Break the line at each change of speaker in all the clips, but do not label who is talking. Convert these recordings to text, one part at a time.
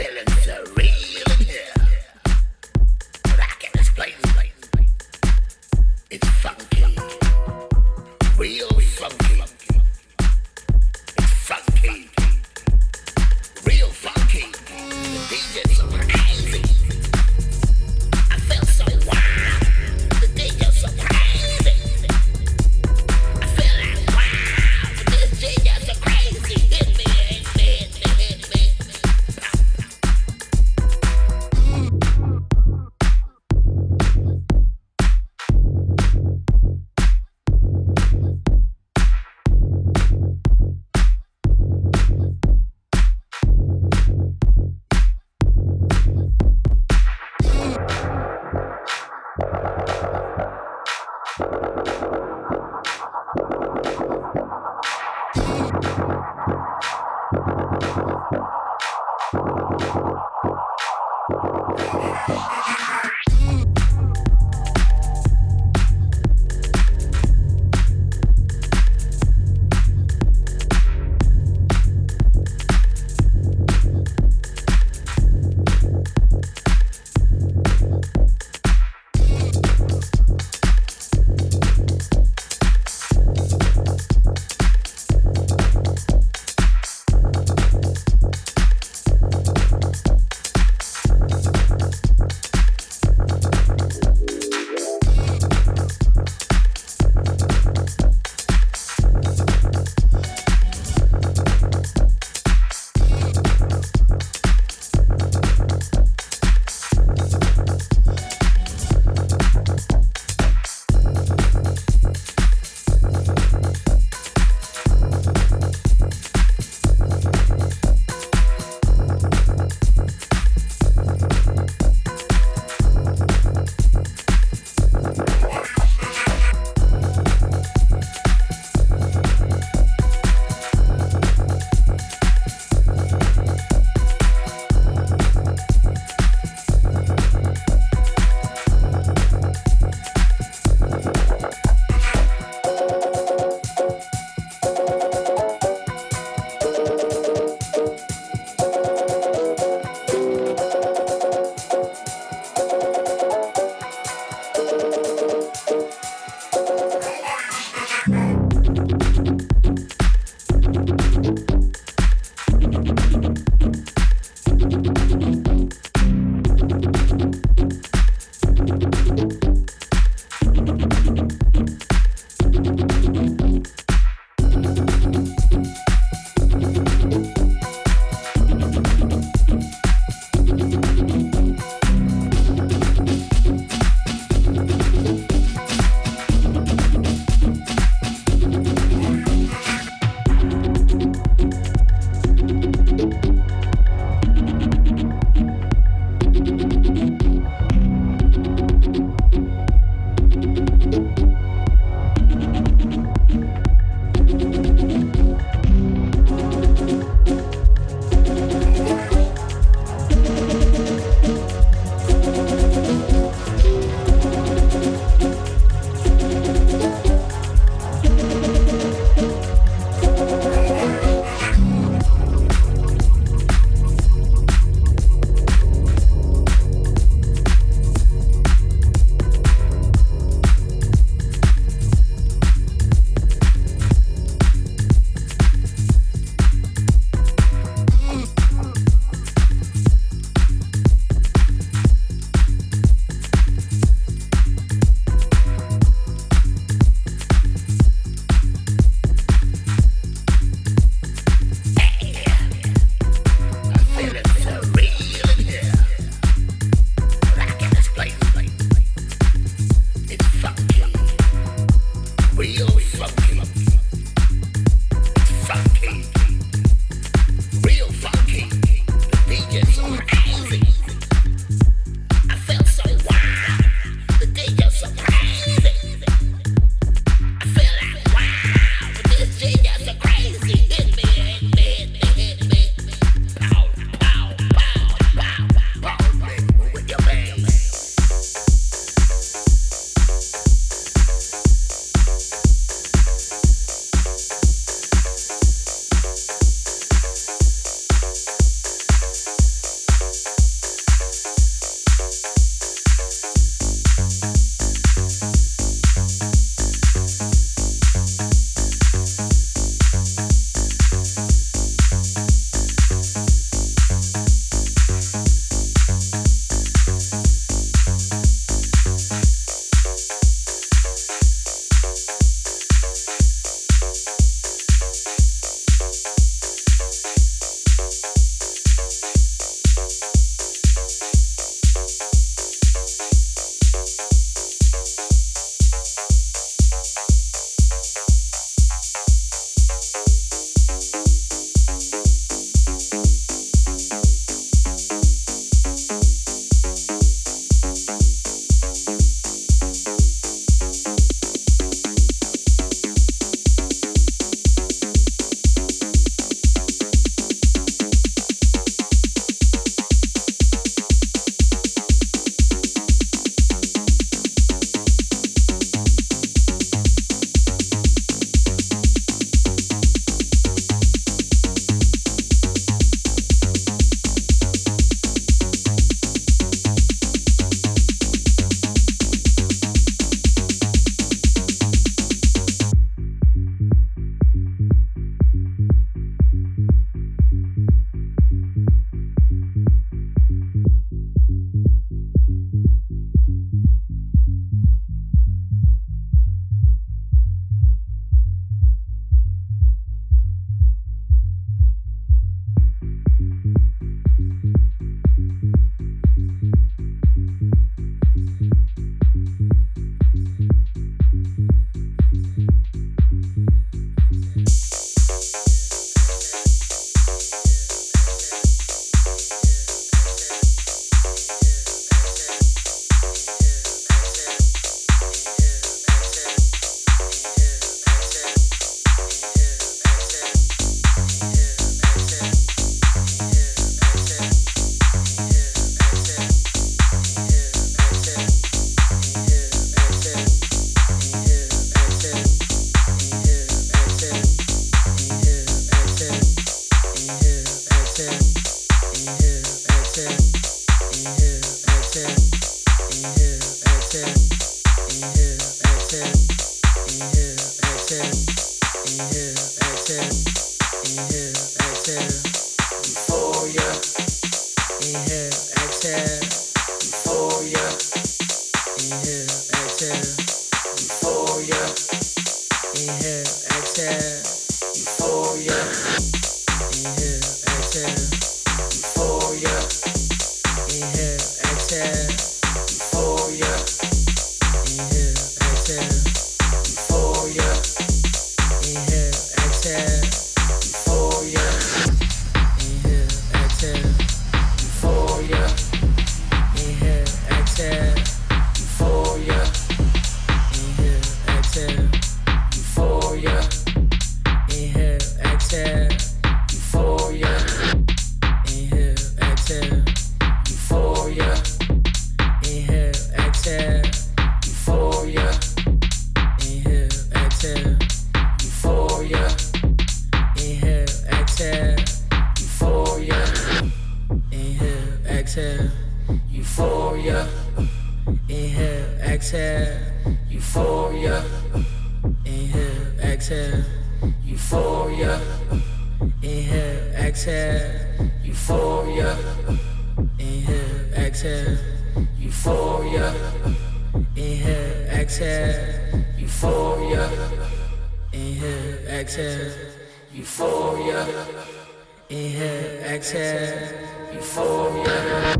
feeling so
euphoria. Inhale, exhale, euphoria. Inhale, exhale, euphoria. Inhale, exhale, euphoria. Inhale, exhale, euphoria. Inhale, exhale, euphoria. Inhale, exhale, euphoria.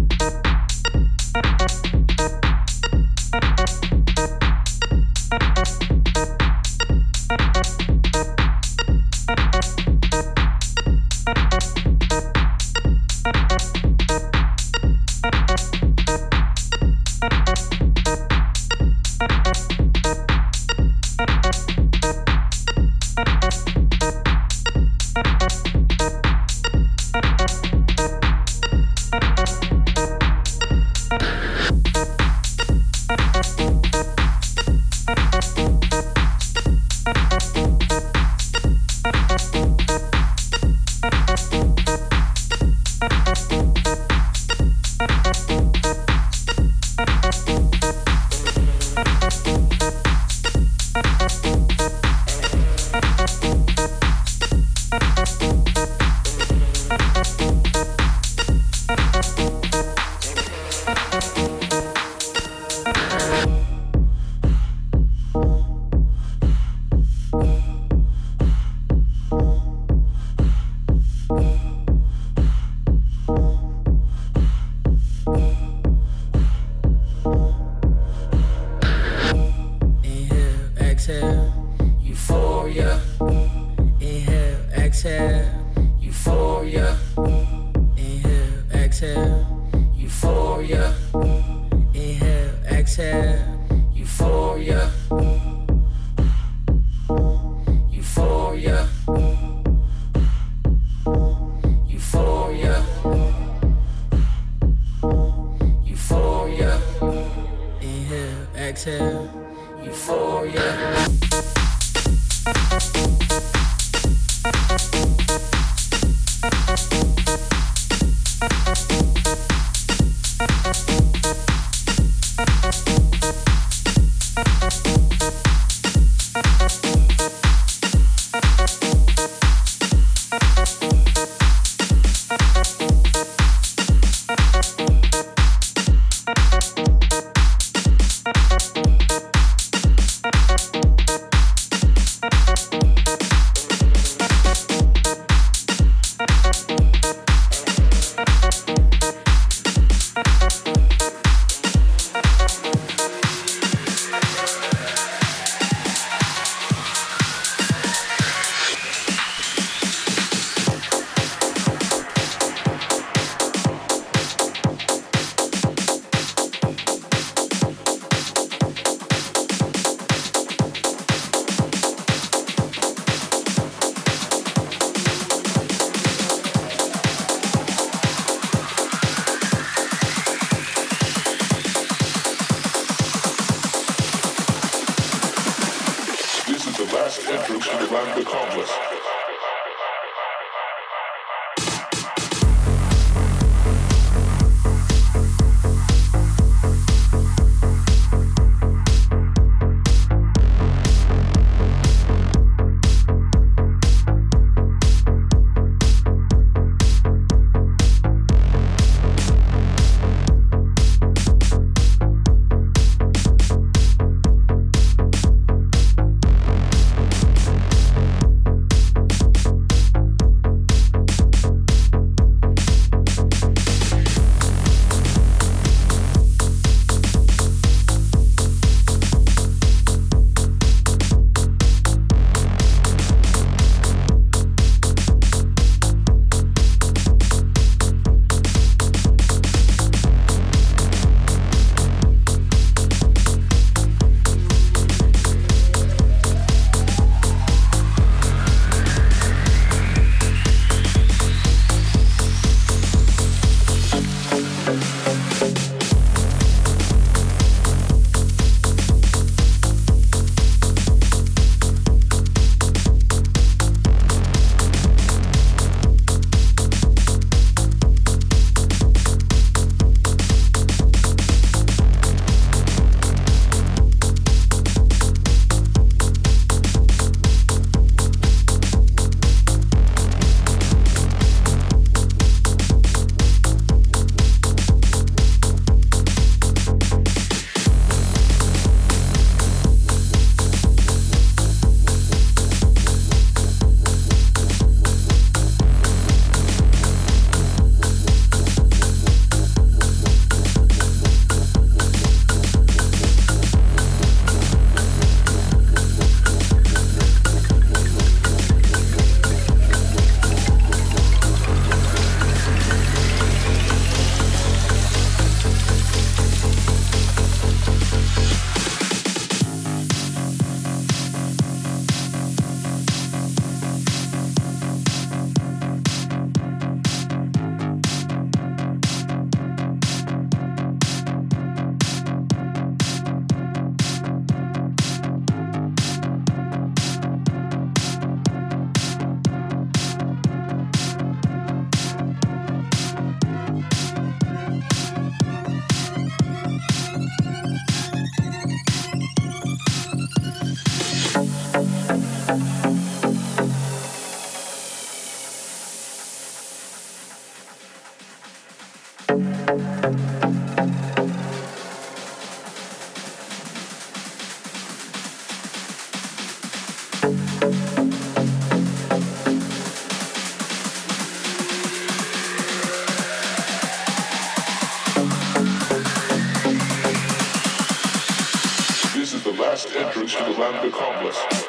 entrance to the land of accomplice.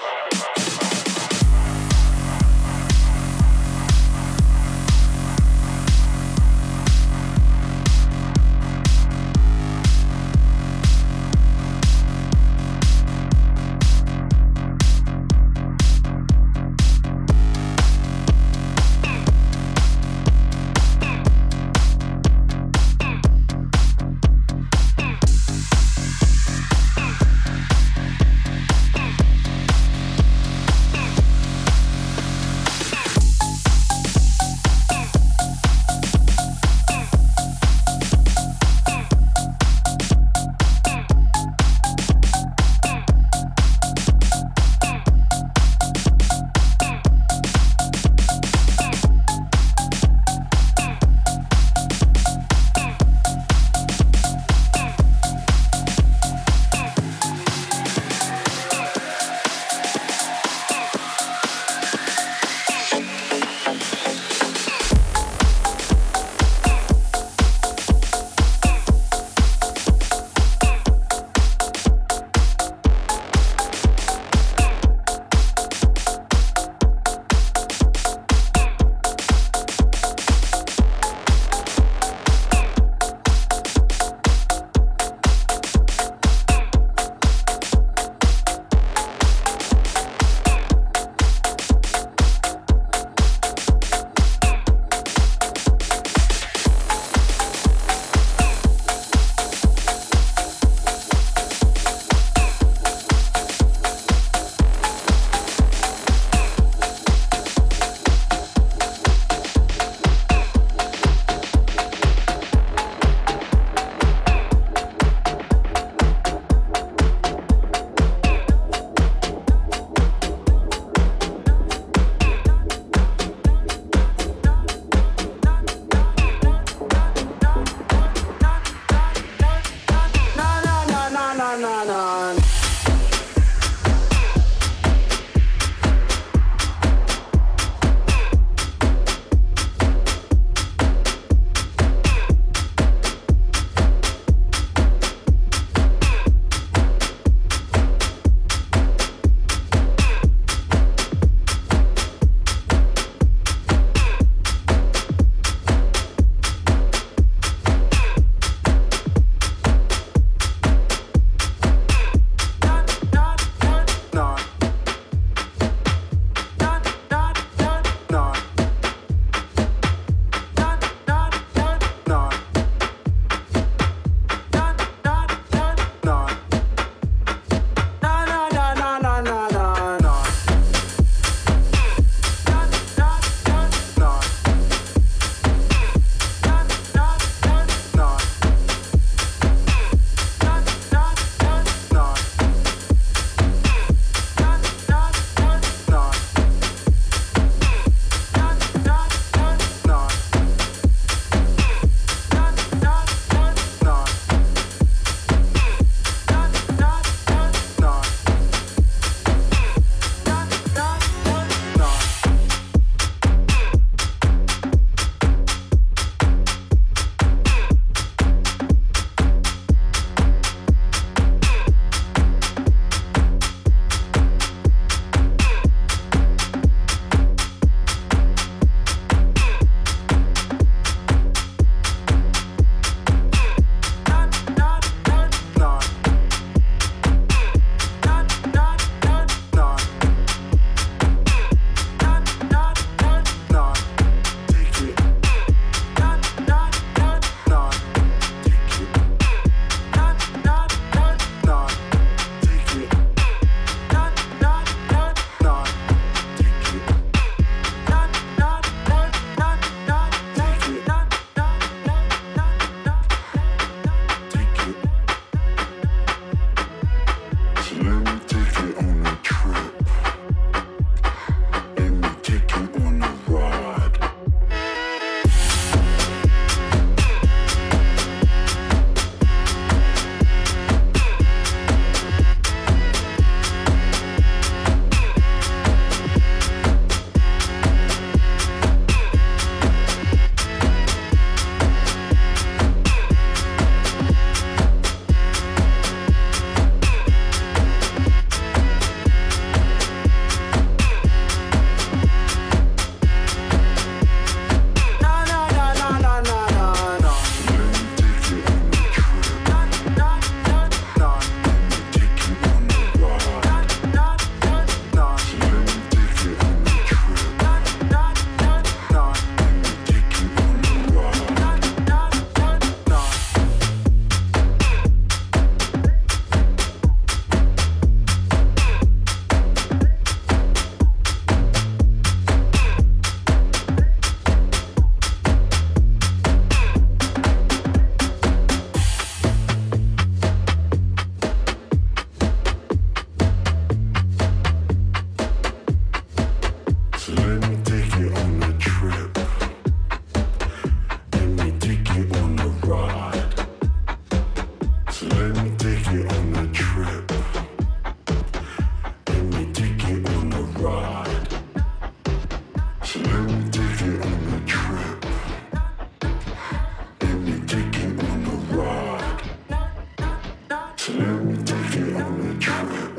Let me take you on a trip.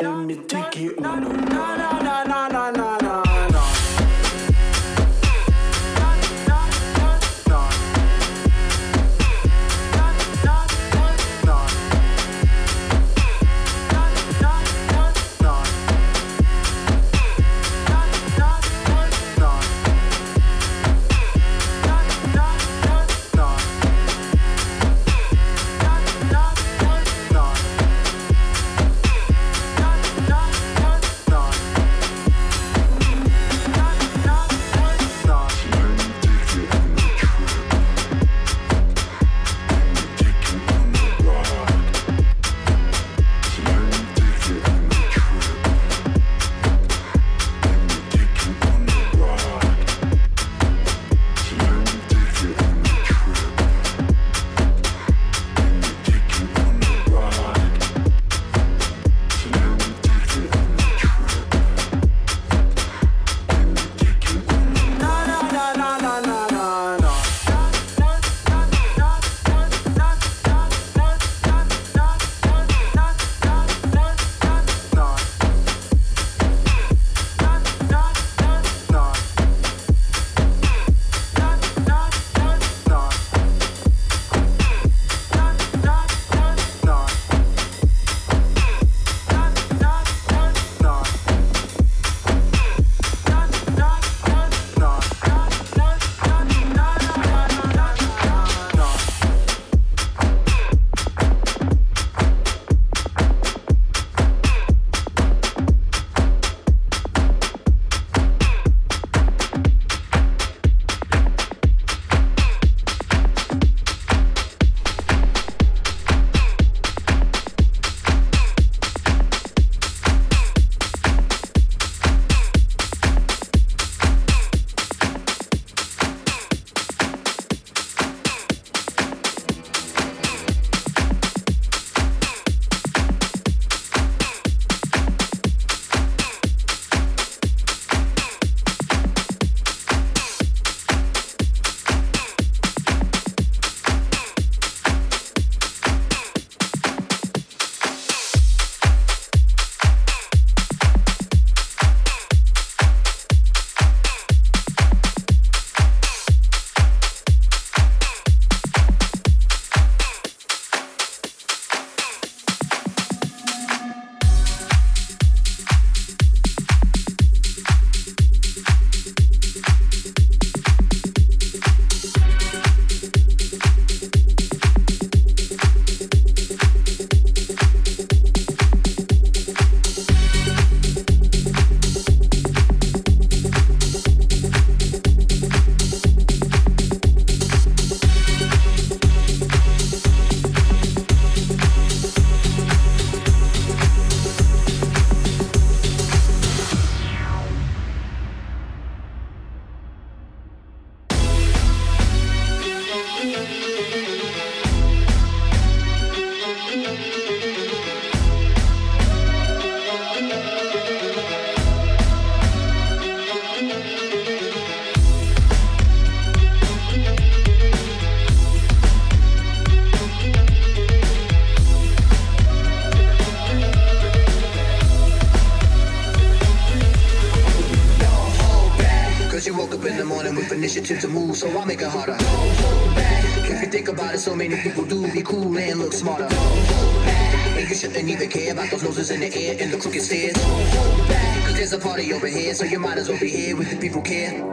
Let me take you on a trip.
Might as well be here with the people care.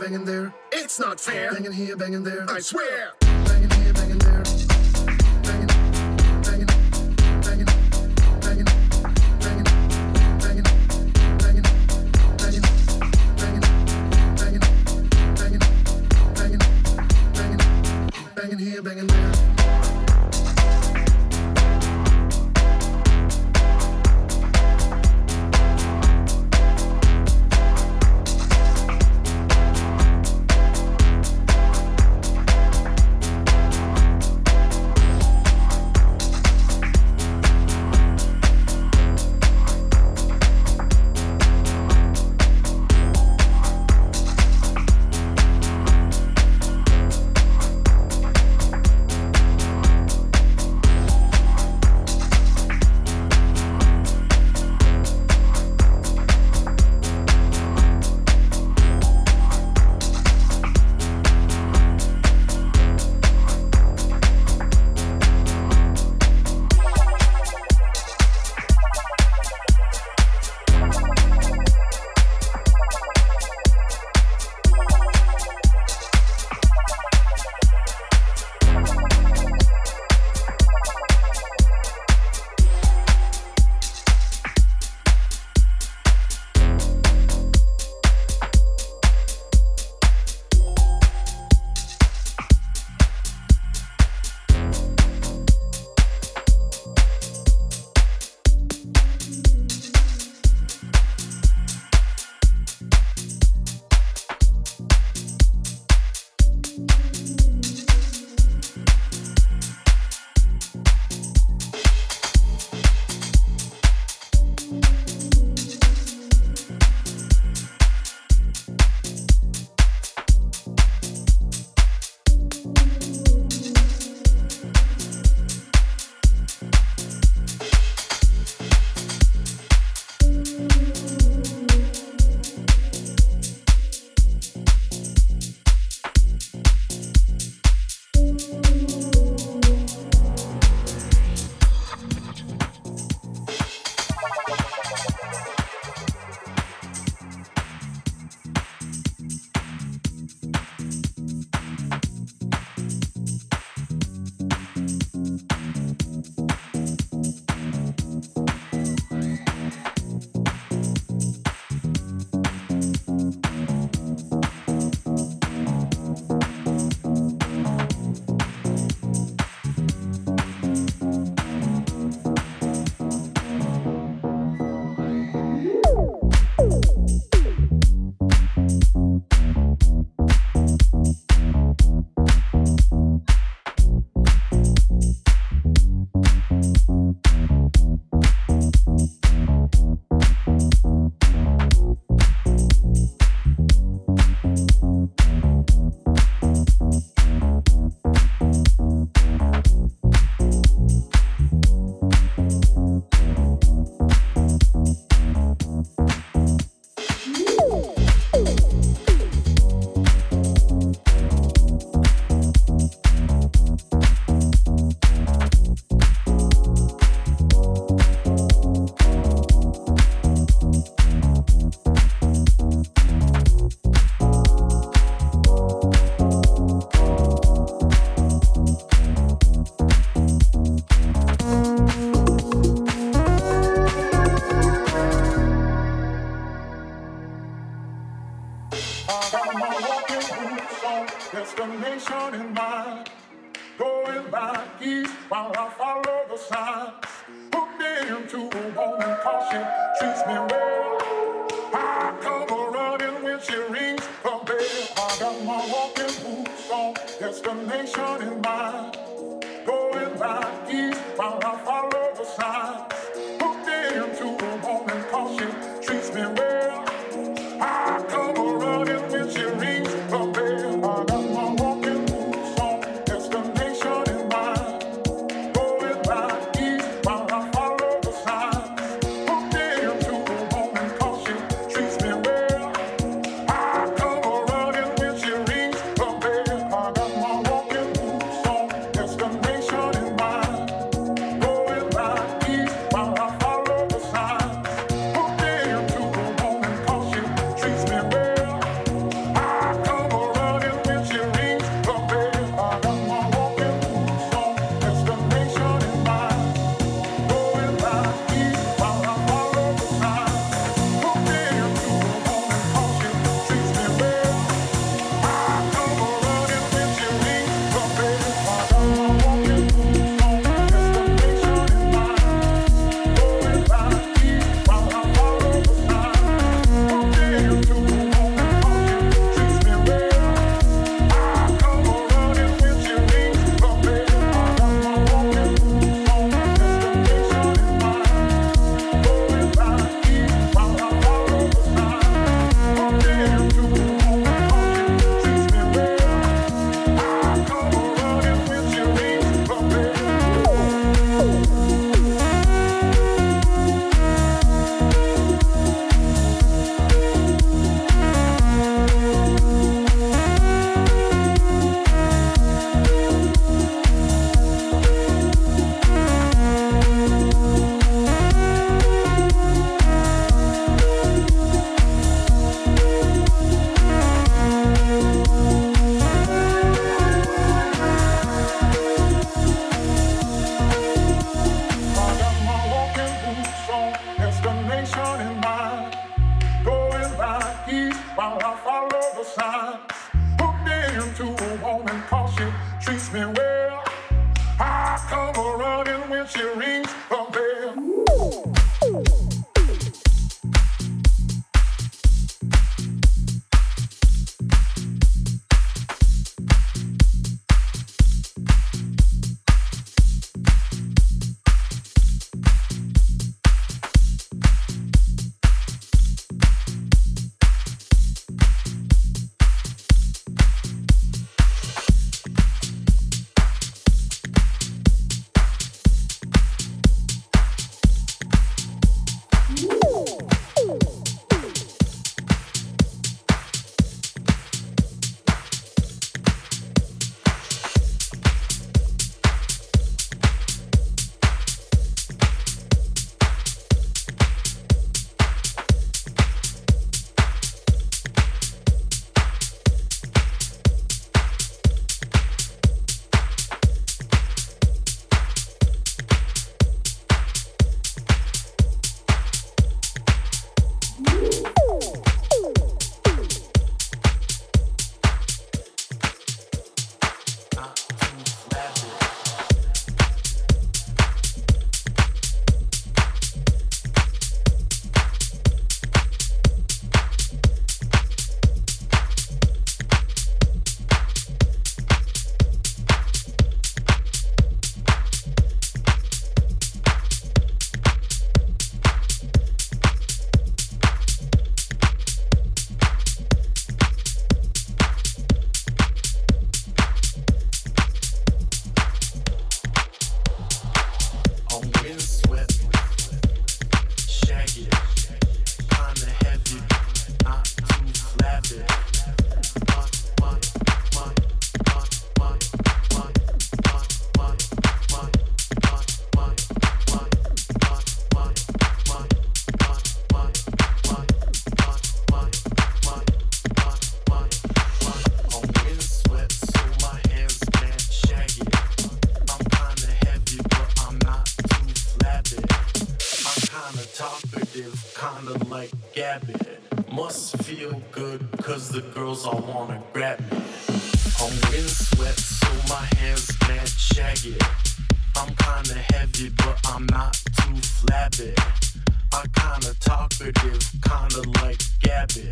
banging there. It's not fair. Banging here, banging there. I swear.
the girls all wanna grab me. I'm windswept, so my hair's mad shaggy. I'm kinda heavy, but I'm not too flabby. I kinda talkative, kinda like Gabby.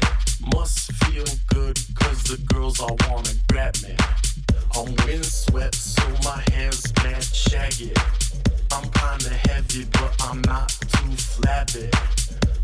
Must feel good, cause the girls all wanna grab me. I'm windswept, so my hair's mad shaggy. I'm kinda heavy, but I'm not too flabby.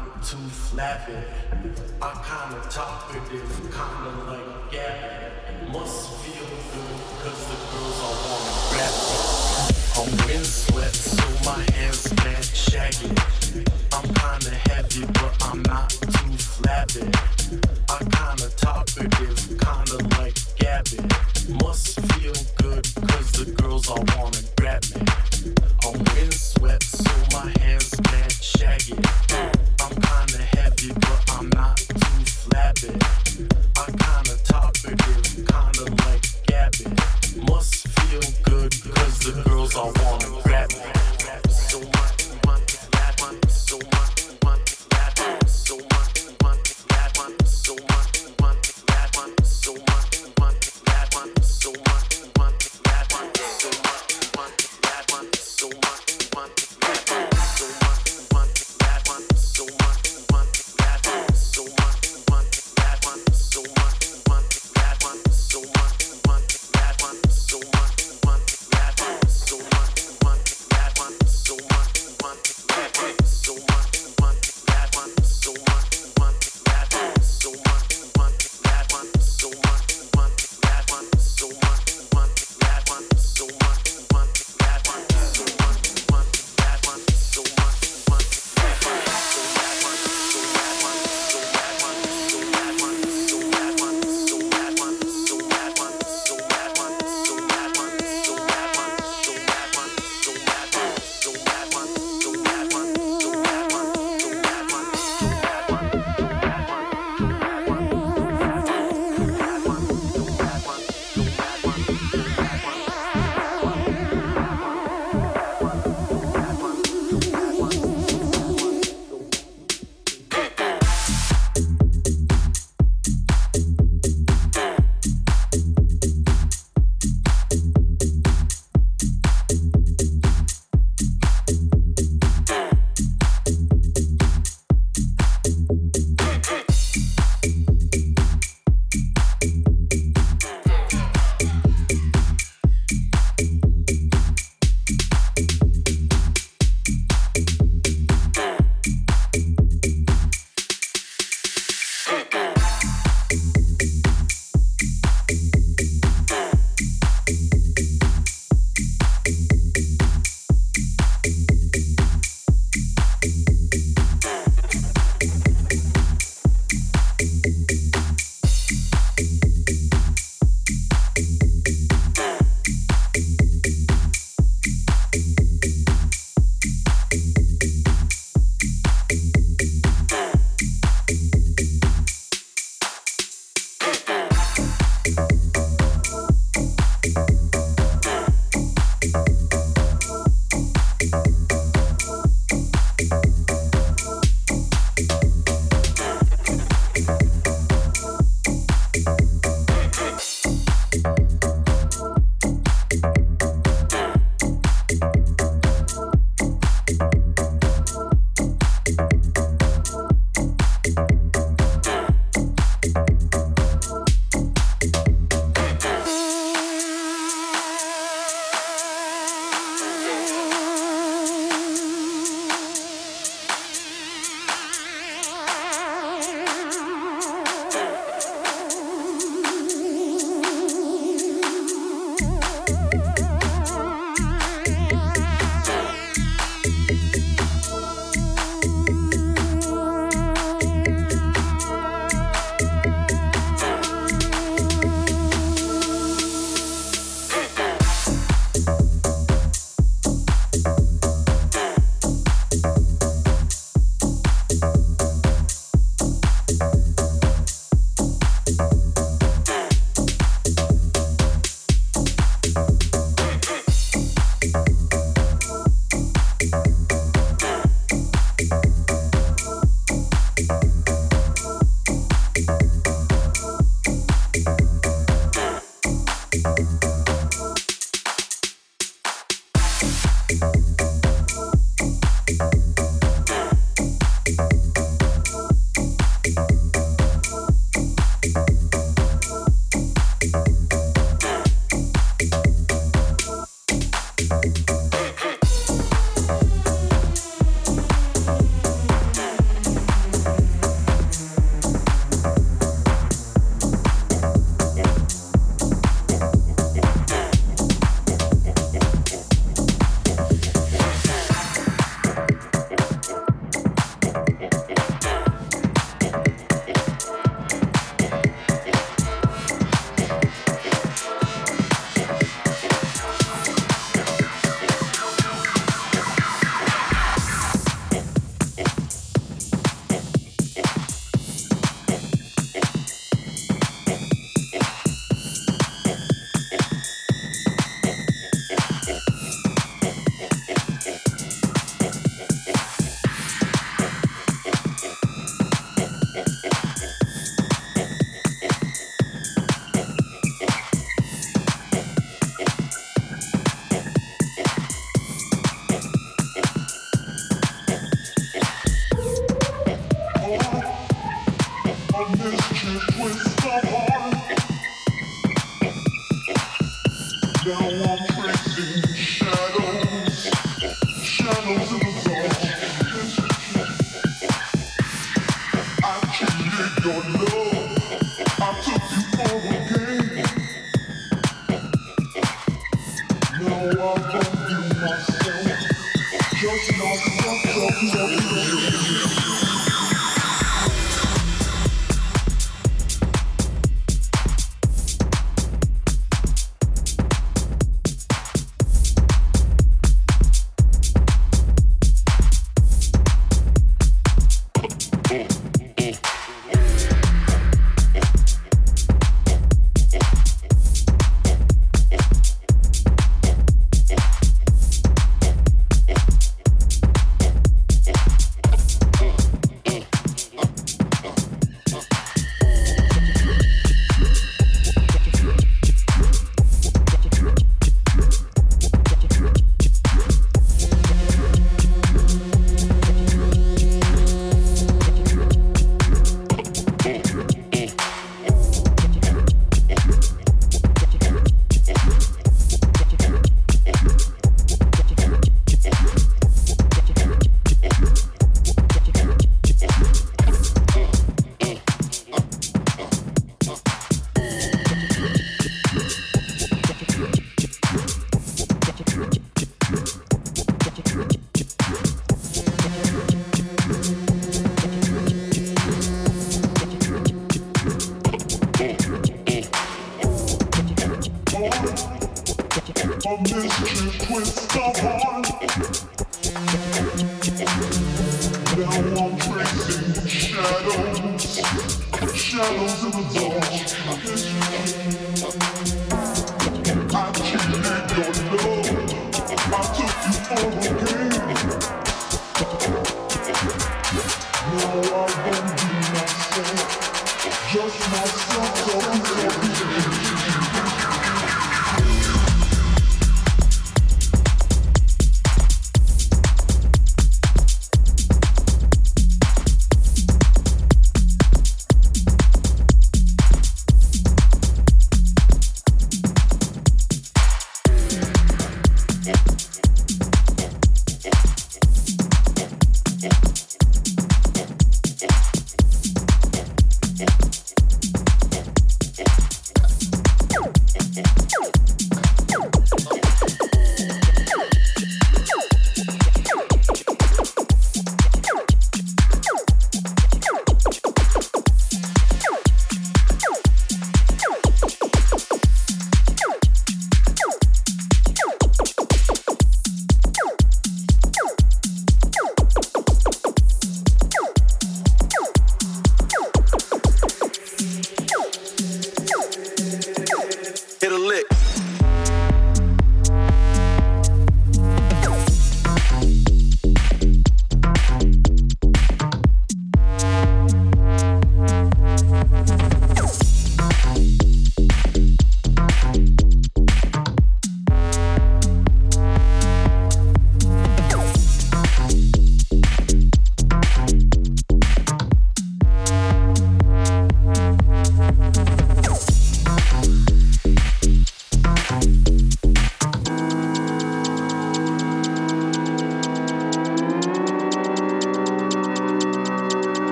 kinda too flabby. I kinda top it is kinda like gapping. Must feel good, cause the girls are wanting to rap. I'm